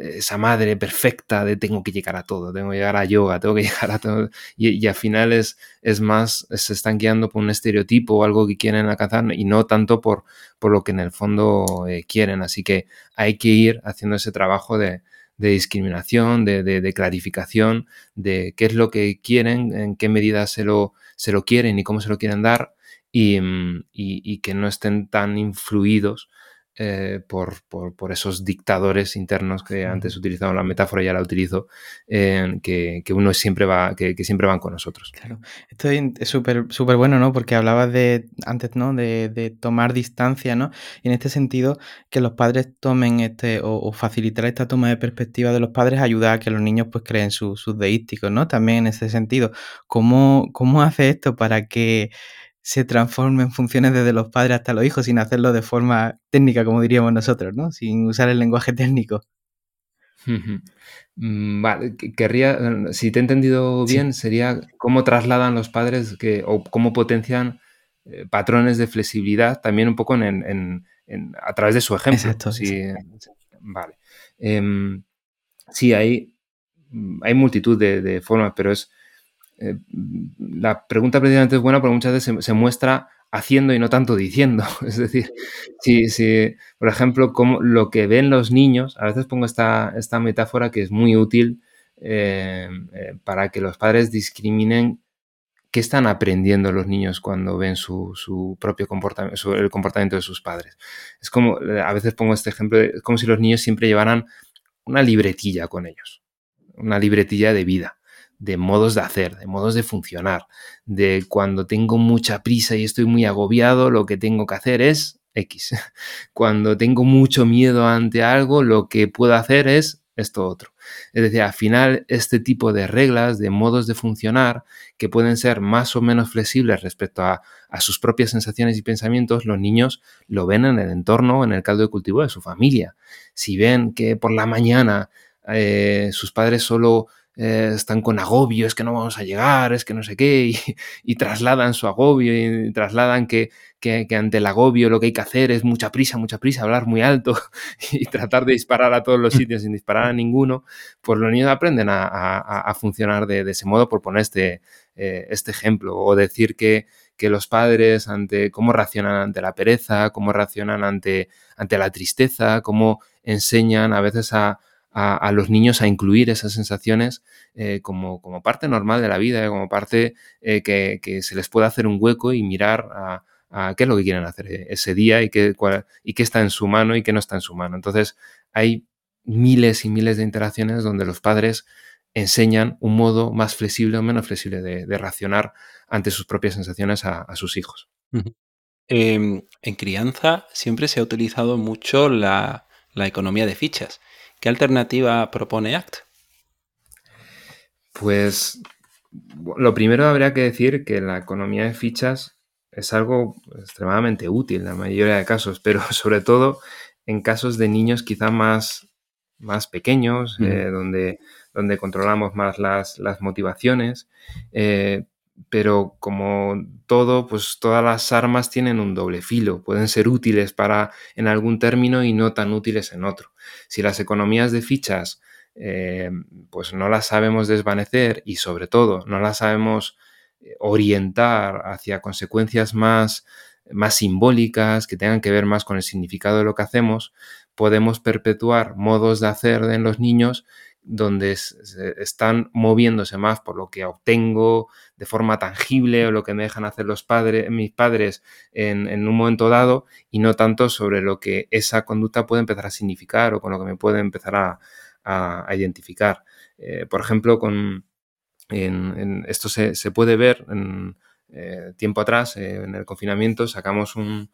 esa madre perfecta de tengo que llegar a todo, tengo que llegar a yoga, tengo que *laughs* llegar a todo. Y, al final es, es, más, se están guiando por un estereotipo o algo que quieren alcanzar y no tanto por, por lo que en el fondo eh, quieren. Así que hay que ir haciendo ese trabajo de, discriminación, de, clarificación, de qué es lo que quieren, en qué medida se lo, se lo quieren y cómo se lo quieren dar y, mm, y que no estén tan influidos eh, por, por, esos dictadores internos que antes utilizaba la metáfora, ya la utilizo, que, que, uno siempre va, que, siempre van con nosotros. Claro, esto es súper súper bueno, ¿no? Porque hablabas de antes, ¿no? De, de, tomar distancia, ¿no? Y en este sentido, que los padres tomen este, o, facilitar esta toma de perspectiva de los padres ayuda a que los niños pues creen sus deísticos, ¿no? También en ese sentido. ¿Cómo, cómo hace esto para que se transformen funciones desde los padres hasta los hijos sin hacerlo de forma técnica, como diríamos nosotros, ¿no? Sin usar el lenguaje técnico. Mm, vale, querría, si te he entendido bien, sería cómo trasladan los padres que, o cómo potencian eh, patrones de flexibilidad también un poco en, a través de su ejemplo. Exacto. Sí, Vale. Em, sí, hay, hay multitud de formas, pero es eh, la pregunta precisamente es buena porque muchas veces se, muestra haciendo y no tanto diciendo. *laughs* Es decir, si, por ejemplo, como lo que ven los niños, a veces pongo esta, esta metáfora que es muy útil eh, eh, para que los padres discriminen qué están aprendiendo los niños cuando ven su, propio comportamiento, el comportamiento de sus padres. Es como, a veces pongo este ejemplo, es como si los niños siempre llevaran una libretilla con ellos, una libretilla de vida de modos de hacer, de modos de funcionar, de cuando tengo mucha prisa y estoy muy agobiado, lo que tengo que hacer es X. *laughs* Cuando tengo mucho miedo ante algo, lo que puedo hacer es esto otro. Es decir, al final este tipo de reglas, de modos de funcionar, que pueden ser más o menos flexibles respecto a, sus propias sensaciones y pensamientos, los niños lo ven en el entorno, en el caldo de cultivo de su familia. Si ven que por la mañana eh, sus padres solo eh, están con agobio, es que no vamos a llegar, es que no sé qué, y, trasladan su agobio y trasladan que, que, ante el agobio lo que hay que hacer es mucha prisa, mucha prisa, hablar muy alto *laughs* y tratar de disparar a todos los *laughs* sitios sin disparar a ninguno, pues los niños aprenden a, a, funcionar de, de, ese modo, por poner este, eh, este ejemplo, o decir que, que los padres ante cómo reaccionan ante la pereza, cómo reaccionan ante, ante la tristeza, cómo enseñan a veces a, a, los niños a incluir esas sensaciones eh, como, como, parte normal de la vida, como parte eh, que, se les pueda hacer un hueco y mirar a, qué es lo que quieren hacer ese día y qué, y qué está en su mano y qué no está en su mano. Entonces, hay miles y miles de interacciones donde los padres enseñan un modo más flexible o menos flexible de, de racionar ante sus propias sensaciones a, sus hijos. Em, en crianza siempre se ha utilizado mucho la, la economía de fichas. ¿Qué alternativa propone ACT? Pues lo primero habría que decir que la economía de fichas es algo extremadamente útil en la mayoría de casos, pero *laughs* sobre todo en casos de niños quizá más, más pequeños, eh, donde, donde controlamos más las, motivaciones. Eh, pero como todo, pues todas las armas tienen un doble filo, pueden ser útiles para en algún término y no tan útiles en otro. Si las economías de fichas eh, pues no las sabemos desvanecer y sobre todo no las sabemos eh, orientar hacia consecuencias más, más simbólicas, que tengan que ver más con el significado de lo que hacemos, podemos perpetuar modos de hacer en los niños donde están moviéndose más por lo que obtengo de forma tangible o lo que me dejan hacer los padres, mis padres en, un momento dado y no tanto sobre lo que esa conducta puede empezar a significar o con lo que me puede empezar a, a, identificar. Eh, por ejemplo, con, en, esto se, puede ver en, eh, tiempo atrás, eh, en el confinamiento, sacamos un,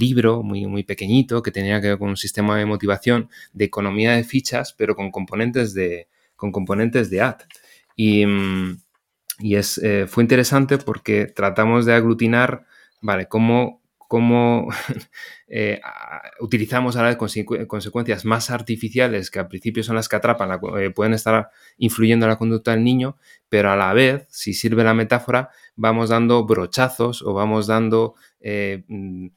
libro muy, muy pequeñito que tenía que ver con un sistema de motivación de economía de fichas, pero con componentes de, con componentes de AD. Y, mm, y es, fue interesante porque tratamos de aglutinar, ¿vale? Cómo, cómo *laughs* eh, utilizamos a la vez consecuencias más artificiales que al principio son las que atrapan, eh, pueden estar influyendo en la conducta del niño, pero a la vez, si sirve la metáfora, vamos dando brochazos o vamos dando eh, mm,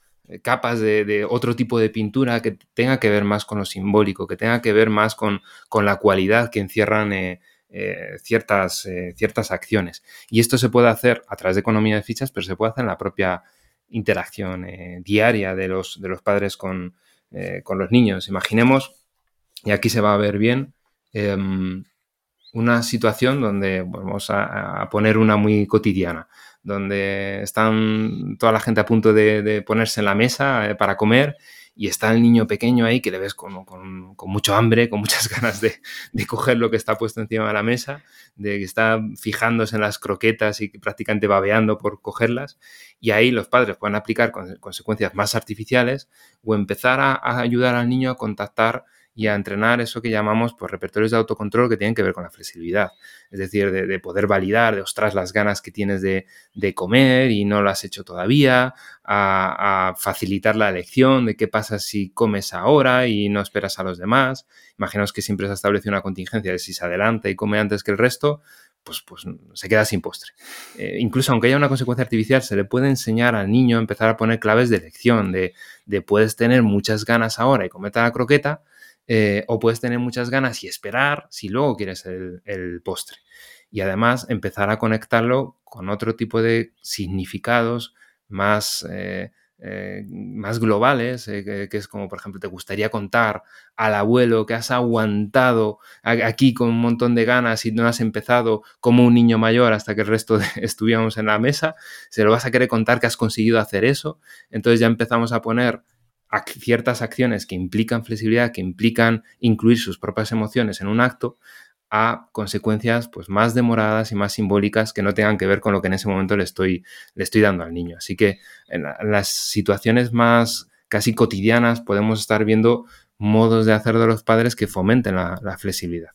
capas de, otro tipo de pintura que tenga que ver más con lo simbólico, que tenga que ver más con, con la cualidad que encierran ciertas, ciertas acciones. Y esto se puede hacer a través de economía de fichas, pero se puede hacer en la propia interacción eh, diaria de los, de los padres eh, con, los niños. Imaginemos, y aquí se va a ver bien, em, una situación donde vamos a, poner una muy cotidiana, donde están toda la gente a punto de, ponerse en la mesa eh, para comer y está el niño pequeño ahí que le ves con, mucho hambre, con muchas *laughs* ganas de, coger lo que está puesto encima de la mesa, de que está fijándose en las croquetas y prácticamente babeando por cogerlas. Y ahí los padres pueden aplicar consecuencias más artificiales o empezar a ayudar al niño a contactar y a entrenar eso que llamamos pues, repertorios de autocontrol que tienen que ver con la flexibilidad. Es decir, de, poder validar, de ostras, las ganas que tienes de, comer y no lo has hecho todavía, a, facilitar la elección de qué pasa si comes ahora y no esperas a los demás. Imaginaos que siempre se establece una contingencia de si se adelanta y come antes que el resto, pues, pues se queda sin postre. Eh, incluso aunque haya una consecuencia artificial, se le puede enseñar al niño a empezar a poner claves de elección, de, de puedes tener muchas ganas ahora y comerte la croqueta, eh, o puedes tener muchas ganas y esperar si luego quieres el, postre. Y además empezar a conectarlo con otro tipo de significados más, eh, eh, más globales, que, es como, por ejemplo, te gustaría contar al abuelo que has aguantado aquí con un montón de ganas y no has empezado como un niño mayor hasta que el resto *laughs* estuviéramos en la mesa, se lo vas a querer contar que has conseguido hacer eso. Entonces ya empezamos a poner ciertas acciones que implican flexibilidad, que implican incluir sus propias emociones en un acto, a consecuencias pues, más demoradas y más simbólicas que no tengan que ver con lo que en ese momento le estoy, le estoy dando al niño. Así que en, las situaciones más casi cotidianas podemos estar viendo modos de hacer de los padres que fomenten la flexibilidad.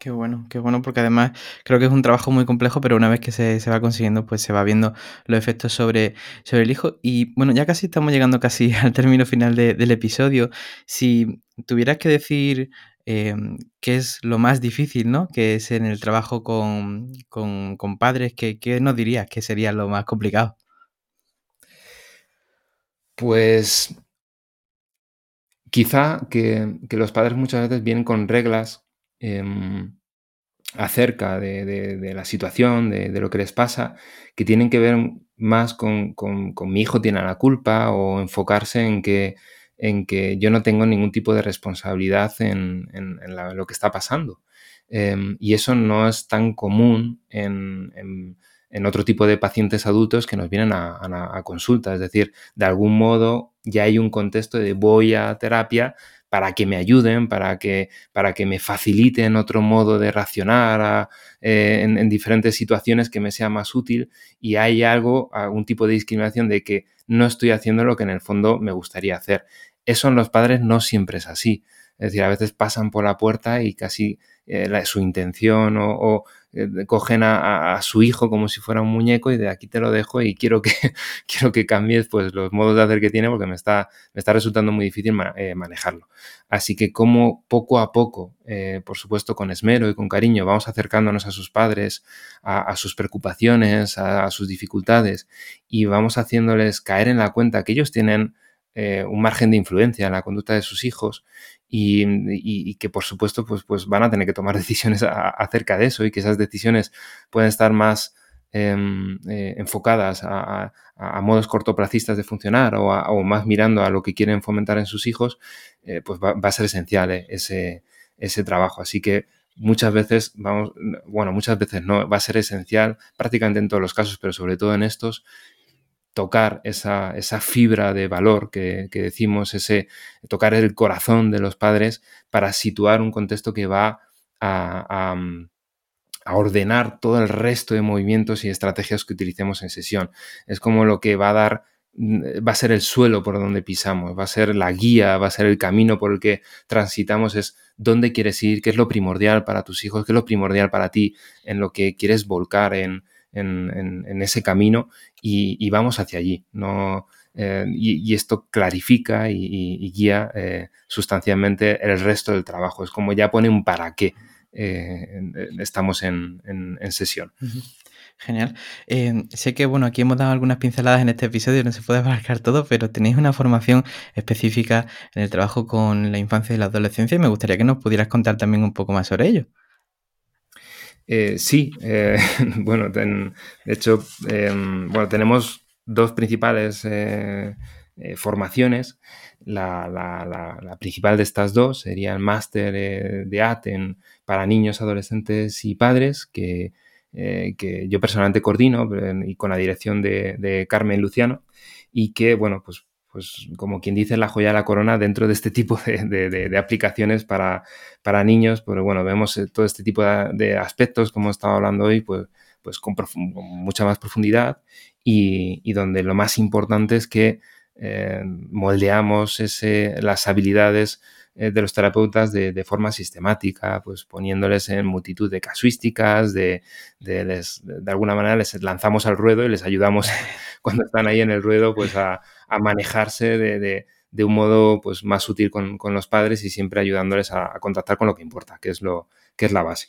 Qué bueno, qué bueno, porque además creo que es un trabajo muy complejo, pero una vez que se, va consiguiendo, pues se va viendo los efectos sobre, sobre el hijo. Y bueno, ya casi estamos llegando casi *laughs* al término final del episodio. Si tuvieras que decir eh, qué es lo más difícil, ¿no? Que es en el trabajo con, padres, ¿qué, ¿qué, nos dirías que sería lo más complicado? Pues quizá que, que los padres muchas veces vienen con reglas Em, acerca de, la situación, de, lo que les pasa, que tienen que ver más con, mi hijo tiene la culpa o enfocarse en que, en que yo no tengo ningún tipo de responsabilidad en, lo que está pasando. Em, y eso no es tan común en, otro tipo de pacientes adultos que nos vienen a, consulta. Es decir, de algún modo ya hay un contexto de voy a terapia para que me ayuden, para que, para que me faciliten otro modo de racionar eh, en, diferentes situaciones que me sea más útil y hay algo, algún tipo de discriminación de que no estoy haciendo lo que en el fondo me gustaría hacer. Eso en los padres no siempre es así. Es decir, a veces pasan por la puerta y casi eh, su intención o, eh, cogen a, su hijo como si fuera un muñeco y de aquí te lo dejo y quiero que, *laughs* quiero que cambies pues, los modos de hacer que tiene porque me está, me está resultando muy difícil eh, manejarlo. Así que como poco a poco, por supuesto con esmero y con cariño, vamos acercándonos a sus padres, a, sus preocupaciones, a sus dificultades y vamos haciéndoles caer en la cuenta que ellos tienen un margen de influencia en la conducta de sus hijos y, que por supuesto pues, pues van a tener que tomar *laughs* decisiones acerca de eso y que esas decisiones pueden estar más em, eh, enfocadas a, modos cortoplacistas de funcionar o, más mirando a lo que quieren fomentar en sus hijos, eh, pues va, a ser esencial ese, ese trabajo. Así que muchas veces, vamos, bueno, muchas veces no, va a ser esencial prácticamente en todos los casos, pero sobre todo en estos, tocar esa, fibra de valor que, decimos, ese tocar el corazón de los padres para situar un contexto que va a, ordenar todo el resto de movimientos y estrategias que utilicemos en sesión. Es como lo que va a dar mm, va a ser el suelo por donde pisamos, va a ser la guía, va a ser el camino por el que transitamos, es dónde quieres ir, qué es lo primordial para tus hijos, qué es lo primordial para ti, en lo que quieres volcar, en, en, ese camino y, vamos hacia allí. ¿no? Eh, y, esto clarifica y, guía eh, sustancialmente el resto del trabajo. Es como ya pone un para qué eh, estamos en, sesión. Genial. sé que, bueno, aquí hemos dado algunas pinceladas en este episodio, no se puede abarcar todo, pero tenéis una formación específica en el trabajo con la infancia y la adolescencia y me gustaría que nos pudieras contar también un poco más sobre ello. Eh, sí, eh, *laughs* bueno, de hecho, em, bueno, tenemos dos principales eh, formaciones. La, principal de estas dos sería el máster de ATEN para niños, adolescentes y padres, que, yo personalmente coordino y con la dirección de, de Carmen Luciano, y que, bueno, pues pues como quien dice, la joya de la corona dentro de este tipo de, aplicaciones para, para, niños. Pero bueno, vemos eh, todo este tipo de, aspectos, como he estado hablando hoy, pues, pues con, mucha más profundidad y, donde lo más importante es que eh, moldeamos las habilidades eh, de los terapeutas de, forma sistemática, pues poniéndoles en multitud de casuísticas, de, de, alguna manera les lanzamos al ruedo y les ayudamos *laughs* cuando están ahí en el ruedo pues a, manejarse de, un modo pues más útil con, los padres y siempre ayudándoles a, contactar con lo que importa, que es, lo, que es la base.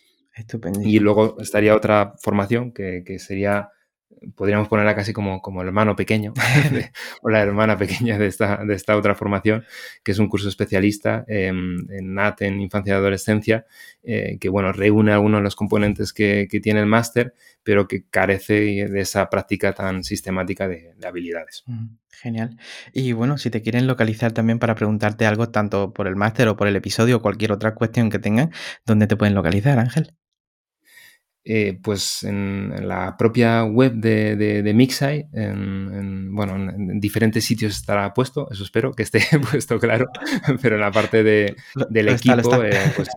Y luego estaría otra formación que, que sería podríamos ponerla casi como, como el hermano pequeño *laughs* o la hermana pequeña de esta, de esta otra formación, que es un curso especialista en NAT, en infancia y adolescencia, eh, que bueno, reúne algunos de los componentes que, tiene el máster, pero que carece de esa práctica tan sistemática de, de habilidades. Genial. Y bueno, si te quieren localizar también para preguntarte algo, tanto por el máster o por el episodio o cualquier otra cuestión que tengan, ¿dónde te pueden localizar, Ángel? Eh, pues en, la propia web de, de, Mixai, en, bueno, en, diferentes sitios estará puesto, eso espero que esté *laughs* puesto claro, pero en la parte de, del equipo, eh, pues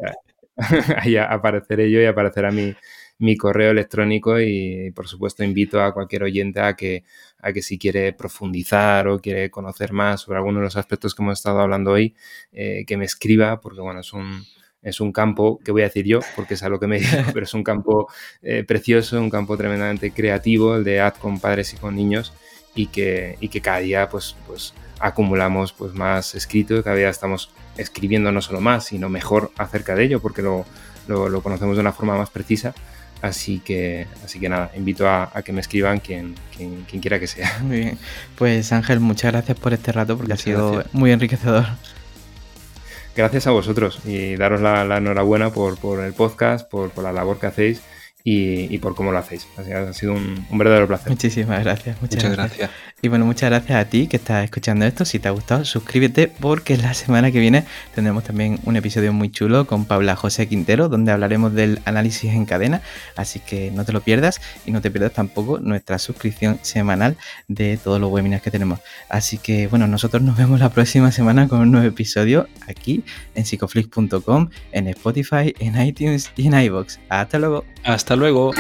*laughs* ahí apareceré yo y aparecerá mi, mi correo electrónico y, por supuesto invito a cualquier oyente a que, a que si quiere profundizar o quiere conocer más sobre alguno de los aspectos que hemos estado hablando hoy, eh, que me escriba, porque bueno, es un es un campo, que voy a decir yo, porque es a lo que me digo, *laughs* pero es un campo eh, precioso, un campo tremendamente creativo, el de ad con padres y con niños, y que, y que cada día pues, pues acumulamos pues, más escrito, cada día estamos escribiendo no solo más, sino mejor acerca de ello, porque lo, lo, conocemos de una forma más precisa. Así que, así que nada, invito a, que me escriban quien, quien, quiera que sea. Muy bien. Pues Ángel, muchas gracias por este rato porque ha sido muy enriquecedor gracias a vosotros y daros la, enhorabuena por, el podcast, por, la labor que hacéis y, por cómo lo hacéis. Ha sido un, verdadero placer. Muchísimas gracias. Muchas, gracias. Y bueno, muchas gracias a ti que estás escuchando esto. Si te ha gustado, suscríbete porque la semana que viene tendremos también un episodio muy chulo con Paula José Quintero, donde hablaremos del análisis en cadena. Así que no te lo pierdas y no te pierdas tampoco nuestra suscripción semanal de todos los webinars que tenemos. Así que bueno, nosotros nos vemos la próxima semana con un nuevo episodio aquí en psicoflix.com, en Spotify, en iTunes y en iBox. Hasta luego. Hasta luego.